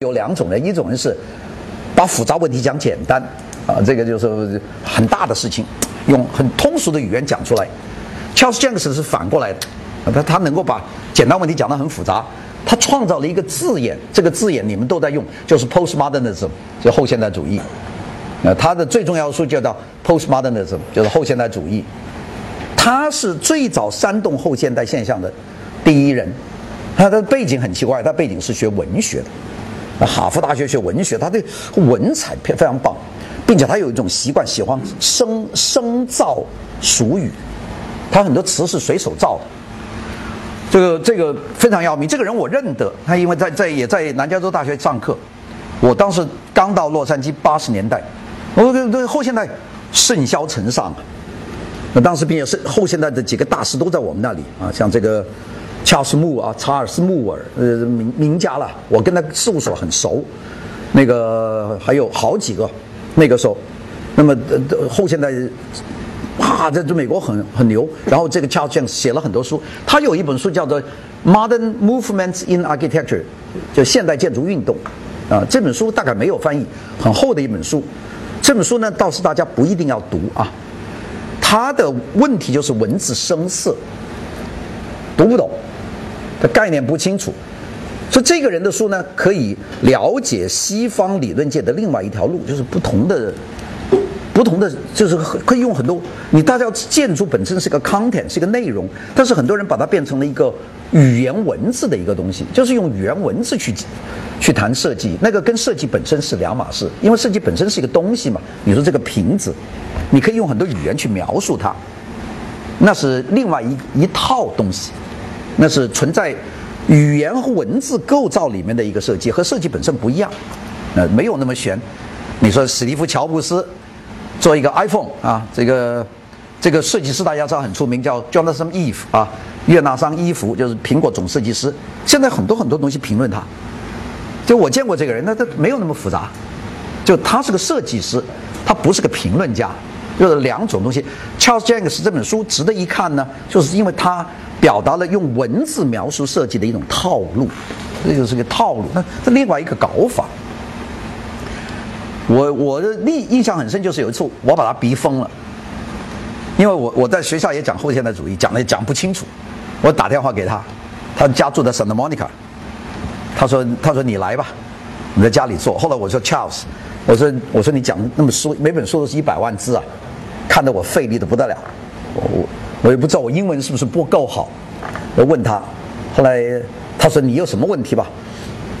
有两种人，一种人是把复杂问题讲简单啊，这个就是很大的事情，用很通俗的语言讲出来。Charles Jenks 是反过来的，他他能够把简单问题讲得很复杂。他创造了一个字眼，这个字眼你们都在用，就是 postmodernism，就后现代主义。呃，他的最重要的书就叫 postmodernism，就是后现代主义。他是最早煽动后现代现象的第一人。他的背景很奇怪，他背景是学文学的，哈佛大学学文学，他对文采非常棒，并且他有一种习惯，喜欢生生造俗语，他很多词是随手造的。这个这个非常要命。这个人我认得，他因为在在也在南加州大学上课。我当时刚到洛杉矶，八十年代，我这这后现代盛嚣尘上。那当时并且是后现代的几个大师都在我们那里啊，像这个。恰斯穆啊，查尔斯穆尔，呃，名名家了。我跟他事务所很熟，那个还有好几个，那个时候，那么呃后现代，哇，在这美国很很牛。然后这个 Charles James 写了很多书，他有一本书叫做《Modern Movements in Architecture》，就现代建筑运动，啊，这本书大概没有翻译，很厚的一本书。这本书呢，倒是大家不一定要读啊。他的问题就是文字生涩，读不懂。他概念不清楚，所以这个人的书呢，可以了解西方理论界的另外一条路，就是不同的、不同的，就是可以用很多。你大家建筑本身是个 content，是个内容，但是很多人把它变成了一个语言文字的一个东西，就是用语言文字去去谈设计，那个跟设计本身是两码事。因为设计本身是一个东西嘛，你说这个瓶子，你可以用很多语言去描述它，那是另外一一套东西。那是存在语言和文字构造里面的一个设计，和设计本身不一样，呃，没有那么玄。你说史蒂夫·乔布斯做一个 iPhone 啊，这个这个设计师大家知道很出名，叫 Jonathan Ive 啊，约纳桑·伊弗，就是苹果总设计师。现在很多很多东西评论他，就我见过这个人，那他没有那么复杂，就他是个设计师，他不是个评论家，就是两种东西。Charles Jenkins 这本书值得一看呢，就是因为他。表达了用文字描述设计的一种套路，这就是个套路。那这另外一个搞法，我我的印印象很深，就是有一次我把他逼疯了，因为我我在学校也讲后现代主义，讲的讲不清楚，我打电话给他，他家住在 Santa Monica，他说他说你来吧，你在家里做。后来我说 Charles，我说我说你讲那么书，每本书都是一百万字啊，看得我费力的不得了，我。我我也不知道我英文是不是不够好，我问他，后来他说你有什么问题吧？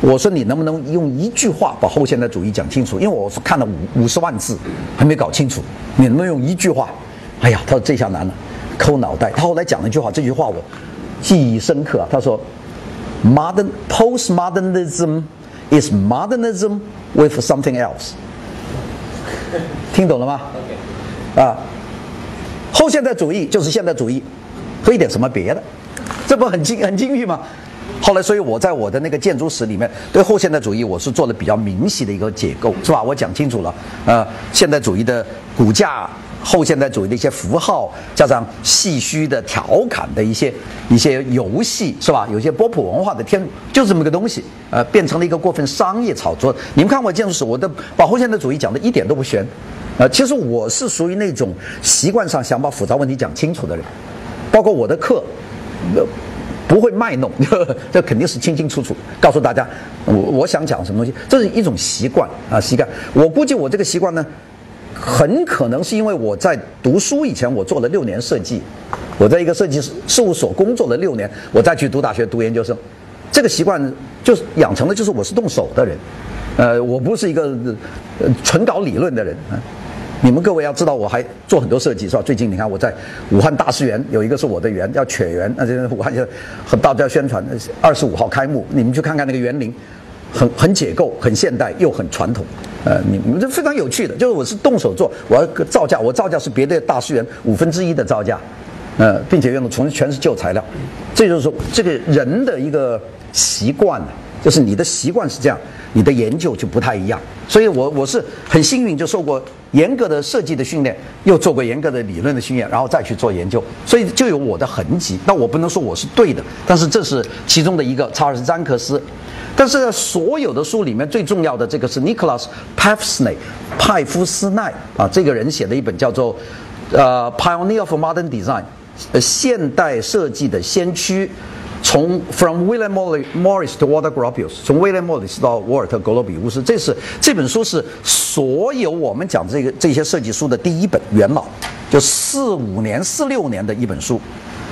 我说你能不能用一句话把后现代主义讲清楚？因为我是看了五五十万字还没搞清楚，你能不能用一句话？哎呀，他说这下难了，抠脑袋。他后来讲了一句话，这句话我记忆深刻啊。他说，modern postmodernism is modernism with something else。听懂了吗？啊。后现代主义就是现代主义，和一点什么别的，这不很精很精辟吗？后来，所以我在我的那个建筑史里面，对后现代主义我是做了比较明晰的一个解构，是吧？我讲清楚了，呃，现代主义的骨架，后现代主义的一些符号，加上戏谑的调侃的一些一些游戏，是吧？有些波普文化的天，就这么个东西，呃，变成了一个过分商业炒作。你们看我建筑史，我的把后现代主义讲的一点都不玄。呃，其实我是属于那种习惯上想把复杂问题讲清楚的人，包括我的课，不会卖弄，这肯定是清清楚楚告诉大家，我我想讲什么东西，这是一种习惯啊，习惯。我估计我这个习惯呢，很可能是因为我在读书以前我做了六年设计，我在一个设计事务所工作了六年，我再去读大学读研究生，这个习惯就是养成的，就是我是动手的人，呃，我不是一个纯搞理论的人。你们各位要知道，我还做很多设计，是吧？最近你看我在武汉大师园有一个是我的园，叫犬园，那这武汉就和大家宣传，二十五号开幕，你们去看看那个园林，很很解构，很现代又很传统，呃，你你们这非常有趣的，就是我是动手做，我要造价，我造价是别的大师园五分之一的造价，呃，并且用的从全是旧材料，这就是说这个人的一个习惯，就是你的习惯是这样，你的研究就不太一样。所以我我是很幸运，就受过严格的设计的训练，又做过严格的理论的训练，然后再去做研究，所以就有我的痕迹。那我不能说我是对的，但是这是其中的一个查尔斯·詹克斯。但是在所有的书里面，最重要的这个是 Nicholas Pevsner 派夫斯奈啊，这个人写的一本叫做呃《Pioneer of Modern Design》，现代设计的先驱。从 From William Morris to Walter Gropius，从 William Morris 到沃尔特·格罗比乌斯，这是这本书是所有我们讲这个这些设计书的第一本元老，就四五年、四六年的一本书，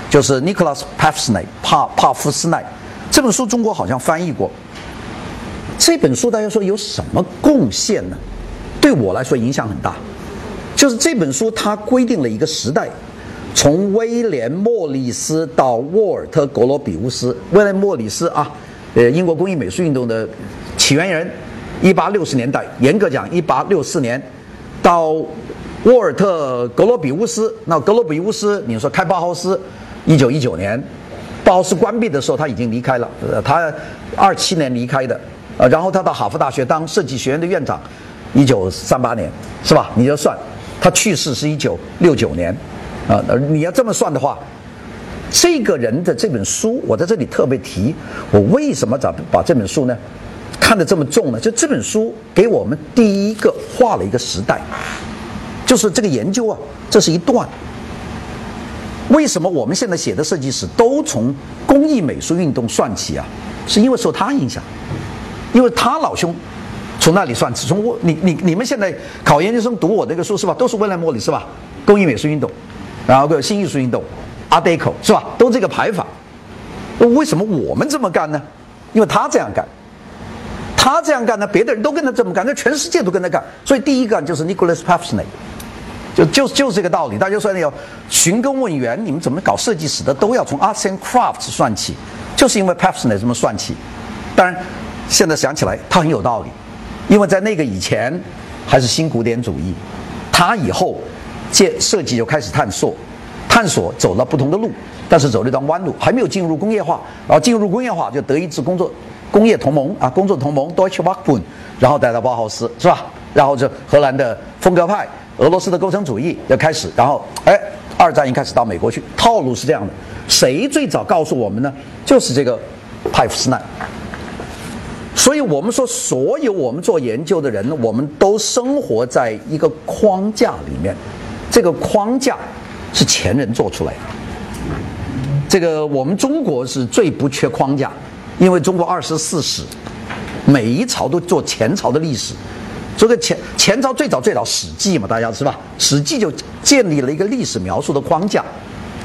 就是 Nicholas Pevsner 帕帕夫斯奈这本书，中国好像翻译过。这本书大家说有什么贡献呢？对我来说影响很大，就是这本书它规定了一个时代，从威廉·莫里斯到沃尔特·格罗比乌斯。威廉·莫里斯啊，呃，英国工艺美术运动的起源人，一八六十年代，严格讲一八六四年，到沃尔特·格罗比乌斯。那格罗比乌斯，你说开包豪斯，一九一九年，包豪斯关闭的时候他已经离开了，呃，他二七年离开的。呃，然后他到哈佛大学当设计学院的院长，一九三八年，是吧？你就算，他去世是一九六九年，啊，你要这么算的话，这个人的这本书，我在这里特别提，我为什么把把这本书呢看得这么重呢？就这本书给我们第一个画了一个时代，就是这个研究啊，这是一段。为什么我们现在写的设计史都从工艺美术运动算起啊？是因为受他影响。因为他老兄从那里算起，从我你你你们现在考研究生读我这个书是吧？都是威廉莫里是吧？工艺美术运动，然后个新艺术运动，Art Deco 是吧？都这个排法。为什么我们这么干呢？因为他这样干，他这样干呢，别的人都跟他这么干，那全世界都跟他干。所以第一个就是 Nicholas Pevsner，就就就是这个道理。大家说要寻根问源，你们怎么搞设计史的都要从 Arts and Crafts 算起，就是因为 Pevsner 这么算起。当然。现在想起来，他很有道理，因为在那个以前还是新古典主义，他以后建设计就开始探索，探索走了不同的路，但是走了一段弯路，还没有进入工业化，然后进入工业化就德意志工作工业同盟。啊，工作同盟。Deutsche Werkbund，然后带到包豪斯是吧？然后就荷兰的风格派，俄罗斯的构成主义要开始，然后哎，二战一开始到美国去，套路是这样的。谁最早告诉我们呢？就是这个派夫斯奈。所以我们说，所有我们做研究的人，我们都生活在一个框架里面。这个框架是前人做出来的。这个我们中国是最不缺框架，因为中国二十四史，每一朝都做前朝的历史。这个前前朝最早最早《史记》嘛，大家是吧？《史记》就建立了一个历史描述的框架，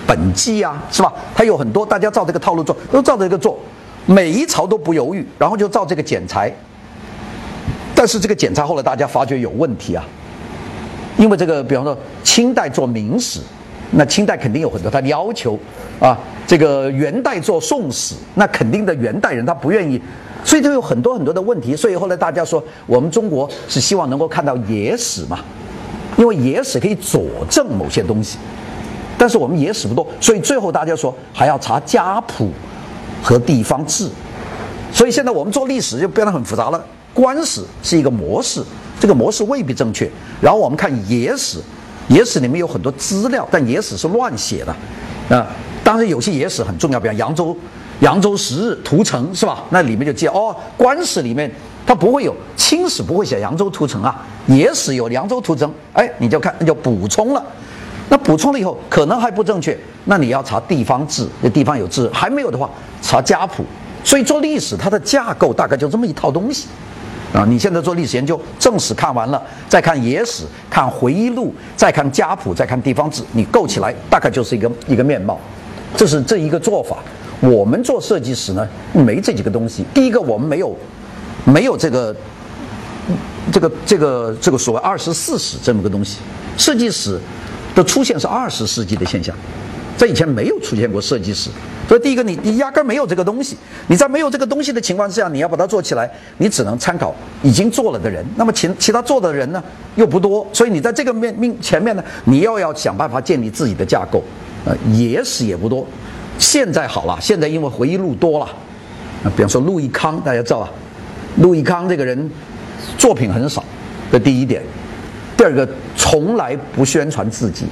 本纪啊，是吧？它有很多，大家照这个套路做，都照这个做。每一朝都不犹豫，然后就照这个剪裁。但是这个剪裁后来大家发觉有问题啊，因为这个，比方说清代做明史，那清代肯定有很多他的要求啊。这个元代做宋史，那肯定的元代人他不愿意，所以就有很多很多的问题。所以后来大家说，我们中国是希望能够看到野史嘛，因为野史可以佐证某些东西。但是我们野史不多，所以最后大家说还要查家谱。和地方志，所以现在我们做历史就变得很复杂了。官史是一个模式，这个模式未必正确。然后我们看野史，野史里面有很多资料，但野史是乱写的啊。当然有些野史很重要，比方扬州扬州十日屠城是吧？那里面就记哦，官史里面它不会有，清史不会写扬州屠城啊，野史有扬州屠城，哎，你就看那就补充了。那补充了以后可能还不正确，那你要查地方志，那地方有志，还没有的话查家谱。所以做历史它的架构大概就这么一套东西，啊，你现在做历史研究，正史看完了，再看野史，看回忆录，再看家谱，再看地方志，你构起来大概就是一个一个面貌。这是这一个做法。我们做设计史呢，没这几个东西。第一个，我们没有没有这个这个这个这个所谓二十四史这么个东西，设计史。的出现是二十世纪的现象，在以前没有出现过设计史，所以第一个你你压根没有这个东西，你在没有这个东西的情况之下，你要把它做起来，你只能参考已经做了的人，那么其其他做的人呢又不多，所以你在这个面面前面呢，你又要想办法建立自己的架构，呃，野史也不多，现在好了，现在因为回忆录多了，啊，比方说陆毅康，大家知道吧？陆毅康这个人作品很少，这第一点。第二个，从来不宣传自己。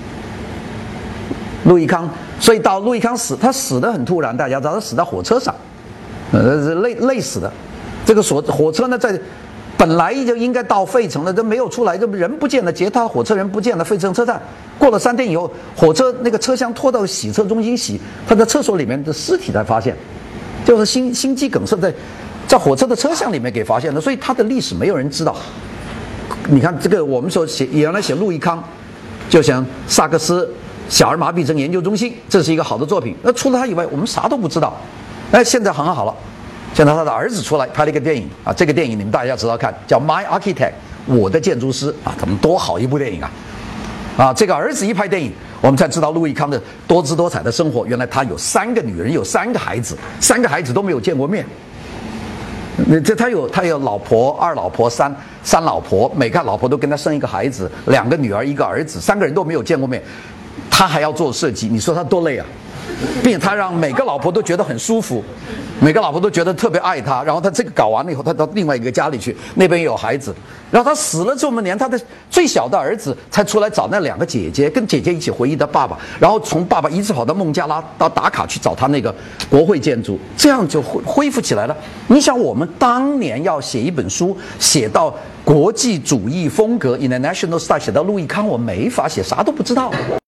陆毅康，所以到陆毅康死，他死的很突然，大家知道他死在火车上，呃，累累死的。这个火火车呢，在本来就应该到费城了，都没有出来，这人不见了，接他火车人不见了，费城车站过了三天以后，火车那个车厢拖到洗车中心洗，他在厕所里面的尸体才发现，就是心心肌梗塞在在火车的车厢里面给发现的，所以他的历史没有人知道。你看这个，我们说写原来写陆毅康，就像萨克斯小儿麻痹症研究中心，这是一个好的作品。那除了他以外，我们啥都不知道。哎，现在很好了，现在他的儿子出来拍了一个电影啊，这个电影你们大家知道看，叫《My Architect》，我的建筑师啊，他们多好一部电影啊！啊，这个儿子一拍电影，我们才知道陆毅康的多姿多彩的生活。原来他有三个女人，有三个孩子，三个孩子都没有见过面。这他有他有老婆二老婆三三老婆，每个老婆都跟他生一个孩子，两个女儿一个儿子，三个人都没有见过面，他还要做设计，你说他多累啊！并且他让每个老婆都觉得很舒服，每个老婆都觉得特别爱他。然后他这个搞完了以后，他到另外一个家里去，那边有孩子。然后他死了这么连他的最小的儿子才出来找那两个姐姐，跟姐姐一起回忆他爸爸。然后从爸爸一直跑到孟加拉到打卡去找他那个国会建筑，这样就恢恢复起来了。你想，我们当年要写一本书，写到国际主义风格 （international style），写到路易康，我没法写，啥都不知道。